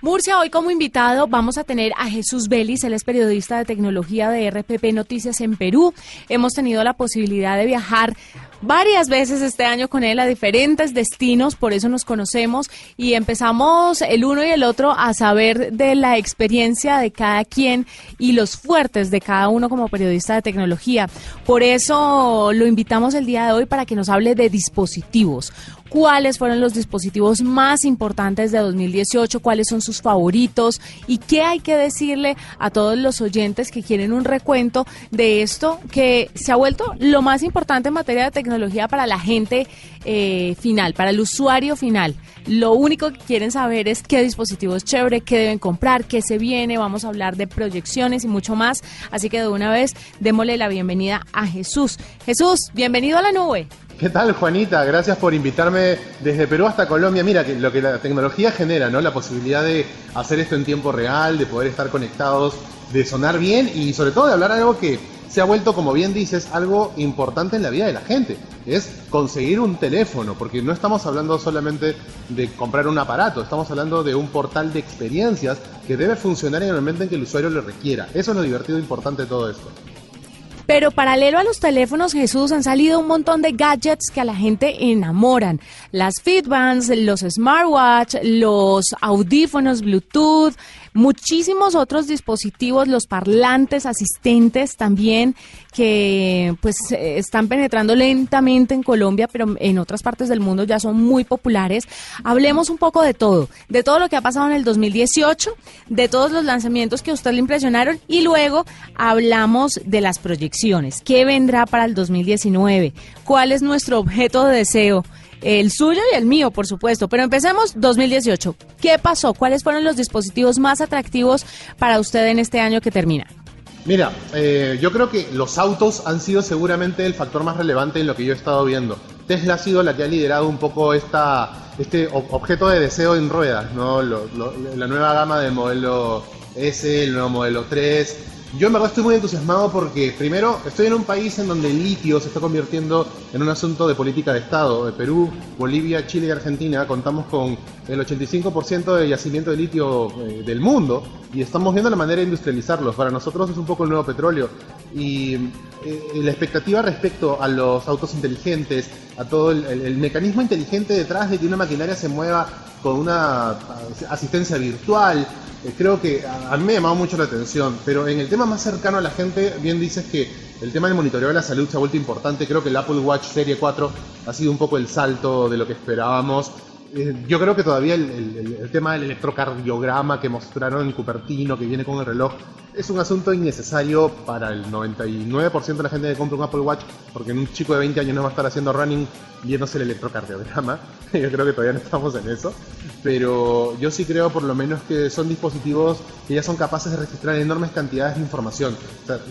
Murcia, hoy como invitado vamos a tener a Jesús Vélez, él es periodista de tecnología de RPP Noticias en Perú. Hemos tenido la posibilidad de viajar varias veces este año con él a diferentes destinos, por eso nos conocemos y empezamos el uno y el otro a saber de la experiencia de cada quien y los fuertes de cada uno como periodista de tecnología. Por eso lo invitamos el día de hoy para que nos hable de dispositivos cuáles fueron los dispositivos más importantes de 2018, cuáles son sus favoritos y qué hay que decirle a todos los oyentes que quieren un recuento de esto que se ha vuelto lo más importante en materia de tecnología para la gente eh, final, para el usuario final. Lo único que quieren saber es qué dispositivo es chévere, qué deben comprar, qué se viene. Vamos a hablar de proyecciones y mucho más. Así que de una vez démosle la bienvenida a Jesús. Jesús, bienvenido a la nube. ¿Qué tal, Juanita? Gracias por invitarme desde Perú hasta Colombia. Mira, lo que la tecnología genera, ¿no? La posibilidad de hacer esto en tiempo real, de poder estar conectados, de sonar bien y sobre todo de hablar algo que se ha vuelto, como bien dices, algo importante en la vida de la gente. Es conseguir un teléfono, porque no estamos hablando solamente de comprar un aparato, estamos hablando de un portal de experiencias que debe funcionar en el momento en que el usuario lo requiera. Eso es lo divertido e importante de todo esto. Pero paralelo a los teléfonos, Jesús, han salido un montón de gadgets que a la gente enamoran. Las Fitbands, los smartwatch, los audífonos Bluetooth, muchísimos otros dispositivos, los parlantes asistentes también, que pues están penetrando lentamente en Colombia, pero en otras partes del mundo ya son muy populares. Hablemos un poco de todo, de todo lo que ha pasado en el 2018, de todos los lanzamientos que a usted le impresionaron y luego hablamos de las proyecciones. ¿Qué vendrá para el 2019? ¿Cuál es nuestro objeto de deseo? El suyo y el mío, por supuesto. Pero empecemos 2018. ¿Qué pasó? ¿Cuáles fueron los dispositivos más atractivos para usted en este año que termina? Mira, eh, yo creo que los autos han sido seguramente el factor más relevante en lo que yo he estado viendo. Tesla ha sido la que ha liderado un poco esta, este objeto de deseo en ruedas, ¿no? la nueva gama del modelo S, el nuevo modelo 3, yo en verdad estoy muy entusiasmado porque, primero, estoy en un país en donde el litio se está convirtiendo en un asunto de política de Estado. De Perú, Bolivia, Chile y Argentina contamos con el 85% de yacimiento de litio eh, del mundo y estamos viendo la manera de industrializarlos. Para nosotros es un poco el nuevo petróleo. Y eh, la expectativa respecto a los autos inteligentes, a todo el mecanismo inteligente detrás de que una maquinaria se mueva con una asistencia virtual, eh, creo que a, mí me ha llamado mucho la atención, pero en el tema más cercano a la gente, bien dices que el tema del monitoreo de la salud se ha vuelto importante, creo que el Apple Watch Serie 4 ha sido un poco el salto de lo que esperábamos. Eh, yo creo que todavía el, tema del electrocardiograma que mostraron en Cupertino, que viene con el reloj, es un asunto innecesario para el 99% de la gente que compra un Apple Watch, porque un chico de 20 años no va a estar haciendo running viéndose el electrocardiograma. Yo creo que todavía no estamos en eso. Pero yo sí creo por lo menos que son dispositivos que ya son capaces de registrar enormes cantidades de información.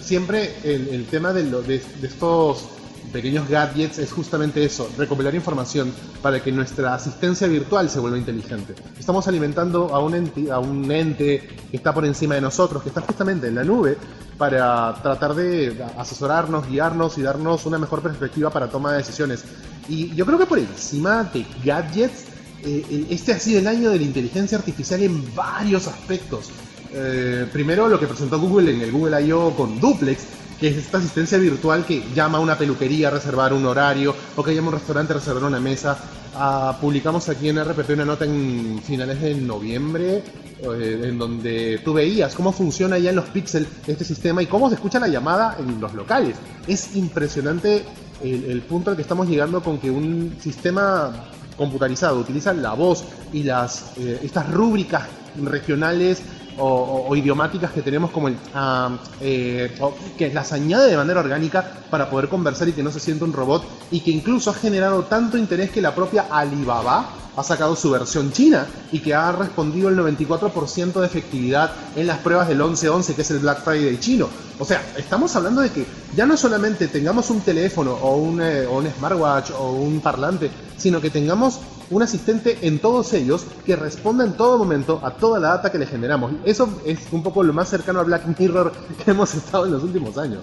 siempre el, tema de, de estos pequeños gadgets es justamente eso, recopilar información para que nuestra asistencia virtual se vuelva inteligente. Estamos alimentando a un, ente, a un ente que está por encima de nosotros, que está justamente en la nube, para tratar de asesorarnos, guiarnos y darnos una mejor perspectiva para toma de decisiones. Y yo creo que por encima de gadgets, este ha sido el año de la inteligencia artificial en varios aspectos. Eh, primero lo que presentó Google en el Google I.O. con Duplex, que es esta asistencia virtual que llama a una peluquería a reservar un horario o que llama a un restaurante a reservar una mesa. Ah, publicamos aquí en RPP una nota en finales de noviembre eh, en donde tú veías cómo funciona ya en los píxeles este sistema y cómo se escucha la llamada en los locales. Es impresionante el, punto al que estamos llegando con que un sistema computarizado utiliza la voz y las eh, estas rúbricas regionales o, idiomáticas que tenemos como el eh, que las añade de manera orgánica para poder conversar y que no se sienta un robot y que incluso ha generado tanto interés que la propia Alibaba ha sacado su versión china y que ha respondido el 94% de efectividad en las pruebas del 11-11, que es el Black Friday chino. O sea, estamos hablando de que ya no solamente tengamos un teléfono o un, eh, o un smartwatch o un parlante, sino que tengamos un asistente en todos ellos que responda en todo momento a toda la data que le generamos. Eso es un poco lo más cercano a Black Mirror que hemos estado en los últimos años.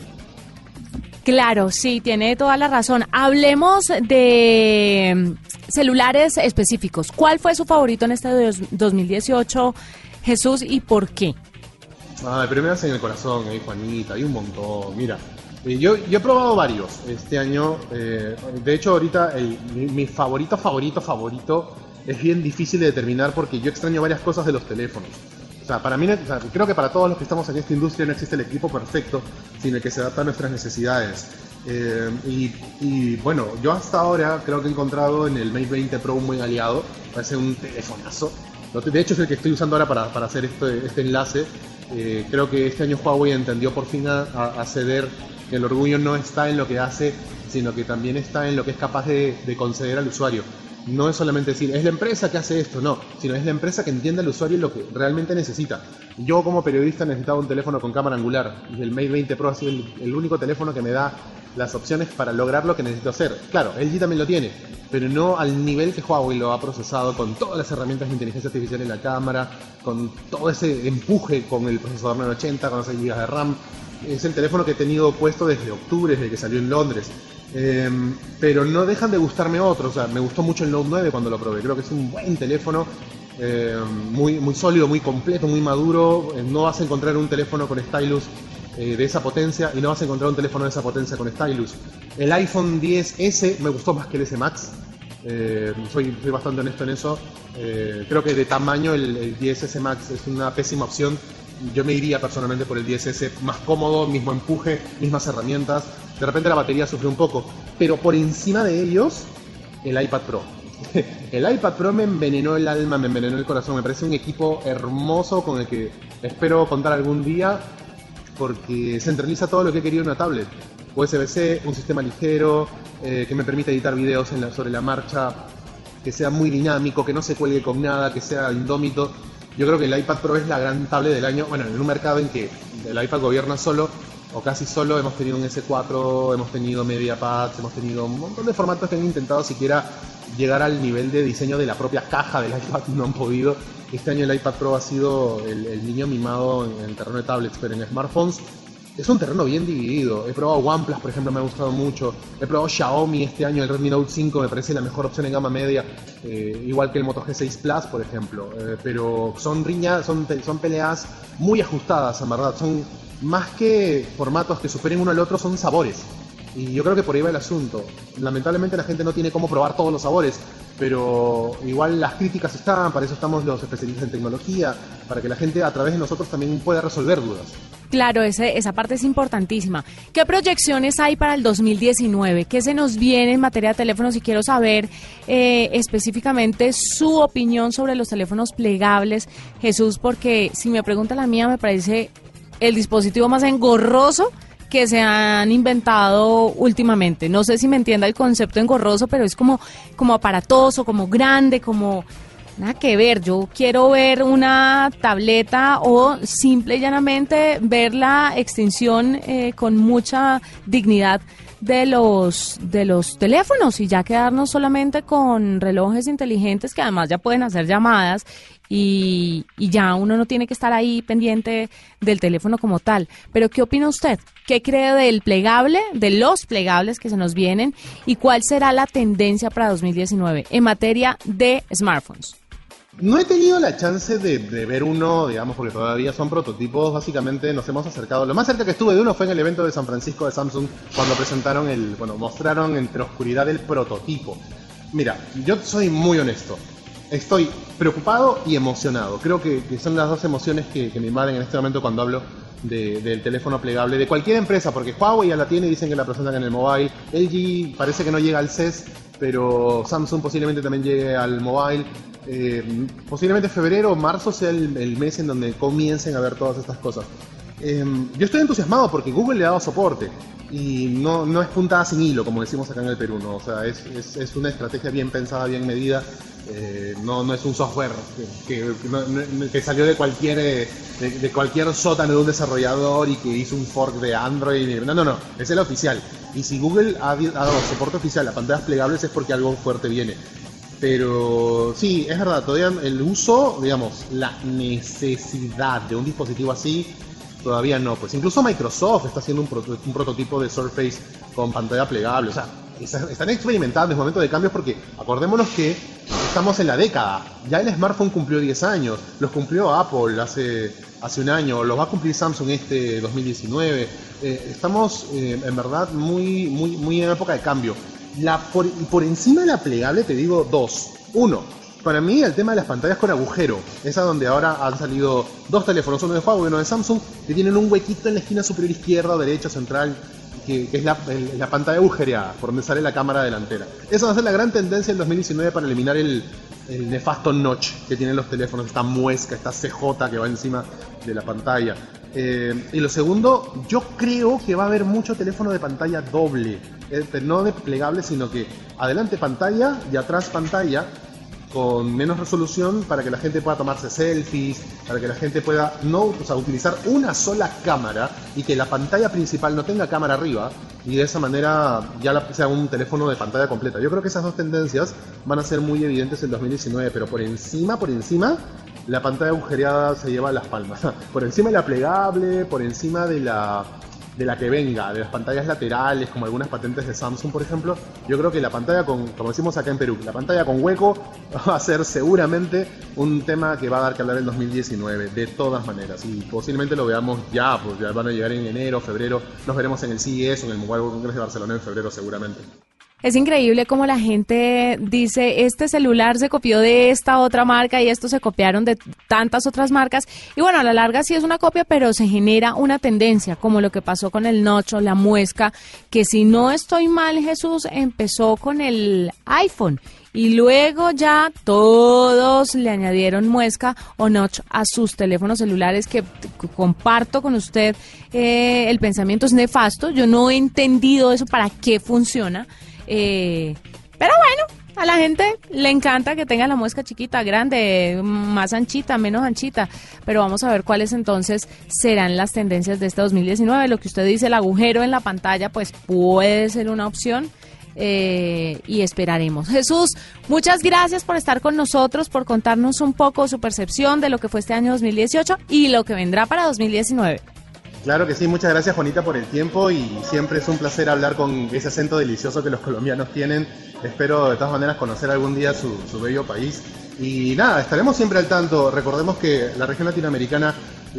Claro, sí, tiene toda la razón. Hablemos de celulares específicos. ¿Cuál fue su favorito en este 2018, Jesús, ¿y por qué? Ah, pero me hacen el corazón, ahí, Juanita, hay un montón. Mira, eh, yo, yo he probado varios este año. eh, de hecho, ahorita el- mi, mi favorito, favorito, favorito es bien difícil de determinar porque yo extraño varias cosas de los teléfonos. O sea, para mí, o sea, creo que para todos los que estamos en esta industria no existe el equipo perfecto, sino el que se adapta a nuestras necesidades. Eh, y, bueno, yo hasta ahora creo que he encontrado en el Mate 20 Pro un buen aliado. Parece un telefonazo. De hecho, es el que estoy usando ahora para, para hacer este, este enlace. Eh, creo que este año Huawei entendió por fin a, ceder que el orgullo no está en lo que hace, sino que también está en lo que es capaz de conceder al usuario. No es solamente decir, es la empresa que hace esto, no, sino es la empresa que entiende al usuario lo que realmente necesita. Yo como periodista necesitaba un teléfono con cámara angular y el Mate 20 Pro ha sido el, único teléfono que me da las opciones para lograr lo que necesito hacer. Claro, LG también lo tiene, pero no al nivel que Huawei lo ha procesado con todas las herramientas de inteligencia artificial en la cámara, con todo ese empuje con el procesador 980, con 6 GB de RAM. Es el teléfono que he tenido puesto desde octubre, desde que salió en Londres. Eh, pero no dejan de gustarme otros. O sea, me gustó mucho el Note 9 cuando lo probé. Creo que es un buen teléfono, eh, muy, sólido, muy completo, muy maduro. Eh, no vas a encontrar un teléfono con stylus eh, de esa potencia y no vas a encontrar un teléfono de esa potencia con stylus. El iPhone 10S me gustó más que el S Max. Soy, soy bastante honesto en eso. Eh, creo que de tamaño el, el 10S Max es una pésima opción. Yo me iría personalmente por el 10S más cómodo, mismo empuje, mismas herramientas. De repente la batería sufre un poco, pero por encima de ellos, el iPad Pro. El iPad Pro me envenenó el alma, me envenenó el corazón. Me parece un equipo hermoso con el que espero contar algún día porque centraliza todo lo que he querido en una tablet. USB-C, un sistema ligero, eh, que me permite editar videos sobre la marcha, que sea muy dinámico, que no se cuelgue con nada, que sea indómito. Yo creo que el iPad Pro es la gran tablet del año. Bueno, en un mercado en que el iPad gobierna solo, o casi solo, hemos tenido un S4, hemos tenido MediaPads, hemos tenido un montón de formatos que han intentado siquiera llegar al nivel de diseño de la propia caja del iPad, no han podido. Este año el iPad Pro ha sido el niño mimado en el terreno de tablets, pero en smartphones es un terreno bien dividido. He probado OnePlus, por ejemplo, me ha gustado mucho. He probado Xiaomi este año, el Redmi Note 5 me parece la mejor opción en gama media, eh, igual que el Moto G6 Plus, por ejemplo. Eh, pero son riñas, son, son peleas muy ajustadas, en verdad. Son más que formatos que superen uno al otro, son sabores. Y yo creo que por ahí va el asunto. Lamentablemente la gente no tiene cómo probar todos los sabores, pero igual las críticas están, para eso estamos los especialistas en tecnología, para que la gente a través de nosotros también pueda resolver dudas. Claro, esa parte es importantísima. ¿Qué proyecciones hay para el 2019? ¿Qué se nos viene en materia de teléfonos? Y quiero saber eh, específicamente su opinión sobre los teléfonos plegables, Jesús, porque si me pregunta la mía, me parece el dispositivo más engorroso que se han inventado últimamente. No sé si me entienda el concepto engorroso, pero es como, como aparatoso, como grande, como Nada que ver, yo quiero ver una tableta o simple y llanamente ver la extinción eh, con mucha dignidad de los de los teléfonos y ya quedarnos solamente con relojes inteligentes que además ya pueden hacer llamadas y, y ya uno no tiene que estar ahí pendiente del teléfono como tal. Pero ¿qué opina usted? ¿Qué cree del plegable, de los plegables que se nos vienen y cuál será la tendencia para 2019 en materia de smartphones? No he tenido la chance de, ver uno, digamos, porque todavía son prototipos. Básicamente nos hemos acercado. Lo más cerca que estuve de uno fue en el evento de San Francisco de Samsung, cuando presentaron el, bueno, mostraron entre oscuridad el prototipo. Mira, yo soy muy honesto. Estoy preocupado y emocionado. Creo que, son las dos emociones que, me invaden en este momento cuando hablo de- del teléfono plegable de cualquier empresa, porque Huawei ya la tiene y dicen que la presentan en el mobile. LG parece que no llega al CES, pero Samsung posiblemente también llegue al mobile. Eh, posiblemente febrero o marzo sea el, mes en donde comiencen a ver todas estas cosas. Eh, yo estoy entusiasmado porque Google le ha dado soporte y no, es puntada sin hilo, como decimos acá en el Perú, ¿no? O sea, es, una estrategia bien pensada, bien medida. Eh, no, es un software que, salió de cualquier, eh, de, de cualquier sótano de un desarrollador y que hizo un fork de Android. No, no, no, es el oficial. Y si Google ha dado soporte oficial a pantallas plegables es porque algo fuerte viene. Pero sí, es verdad, todavía el uso, digamos, la necesidad de un dispositivo así, todavía no. Pues incluso Microsoft está haciendo un, un prototipo de Surface con pantalla plegable. O sea, está- están experimentando, es momento de cambios porque acordémonos que estamos en la década. Ya el smartphone cumplió 10 años, los cumplió Apple hace, hace un año, los va a cumplir Samsung este 2019. Eh, estamos eh, en verdad muy, muy, muy en época de cambio. La, por, por encima de la plegable te digo dos. Uno, para mí el tema de las pantallas con agujero, esa donde ahora han salido dos teléfonos, uno de Huawei y uno de Samsung, que tienen un huequito en la esquina superior izquierda derecha central, que, es la, pantalla agujereada, por donde sale la cámara delantera. Esa va a ser la gran tendencia en 2019 para eliminar el, nefasto notch que tienen los teléfonos, esta muesca, esta CJ que va encima de la pantalla. Eh, y lo segundo, yo creo que va a haber mucho teléfono de pantalla doble, eh, no de plegable, sino que adelante pantalla y atrás pantalla, con menos resolución para que la gente pueda tomarse selfies, para que la gente pueda no utilizar una sola cámara y que la pantalla principal no tenga cámara arriba y de esa manera ya sea un teléfono de pantalla completa. Yo creo que esas dos tendencias van a ser muy evidentes en 2019, pero por encima, por encima, la pantalla agujereada se lleva las palmas. Por encima de la plegable, por encima de la de la que venga, de las pantallas laterales, como algunas patentes de Samsung, por ejemplo, yo creo que la pantalla con, como decimos acá en Perú, la pantalla con hueco va a ser seguramente un tema que va a dar que hablar en 2019, de todas maneras, y posiblemente lo veamos ya, pues ya van a llegar en enero, febrero, nos veremos en el CES o en el Mobile World Congress de Barcelona en febrero seguramente. Es increíble cómo la gente dice, este celular se copió de esta otra marca y estos se copiaron de tantas otras marcas. Y bueno, a la larga sí es una copia, pero se genera una tendencia, como lo que pasó con el Nocho, la muesca, que si no estoy mal, Jesús empezó con el iPhone. Y luego ya todos le añadieron muesca o notch a sus teléfonos celulares que comparto con usted eh, el pensamiento es nefasto. Yo no he entendido eso para qué funciona eh, pero bueno, a la gente le encanta que tenga la muesca chiquita, grande, más anchita, menos anchita. Pero vamos a ver cuáles entonces serán las tendencias de este 2019. Lo que usted dice, el agujero en la pantalla, pues puede ser una opción. Eh, y esperaremos. Jesús, muchas gracias por estar con nosotros, por contarnos un poco su percepción de lo que fue este año 2018 y lo que vendrá para 2019. Claro que sí, muchas gracias Juanita por el tiempo y siempre es un placer hablar con ese acento delicioso que los colombianos tienen. Espero de todas maneras conocer algún día su, bello país. Y nada, estaremos siempre al tanto. Recordemos que la región latinoamericana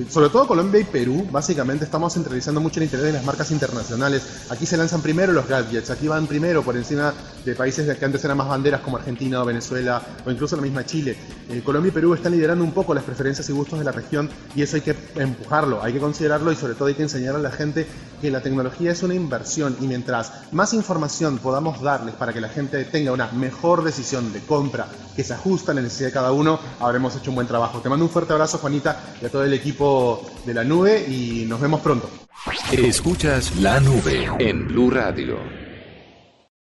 sobre todo Colombia y Perú, básicamente estamos centralizando mucho el interés de las marcas internacionales. Aquí se lanzan primero los gadgets, aquí van primero por encima de países que antes eran más banderas como Argentina o Venezuela o incluso la misma Chile. Eh, Colombia y Perú están liderando un poco las preferencias y gustos de la región y eso hay que empujarlo, hay que considerarlo y sobre todo hay que enseñar a la gente que la tecnología es una inversión y mientras más información podamos darles para que la gente tenga una mejor decisión de compra que se ajusta a la necesidad de cada uno, habremos hecho un buen trabajo. Te mando un fuerte abrazo Juanita y a todo el de la nube y nos vemos pronto. Escuchas la nube en Blue Radio.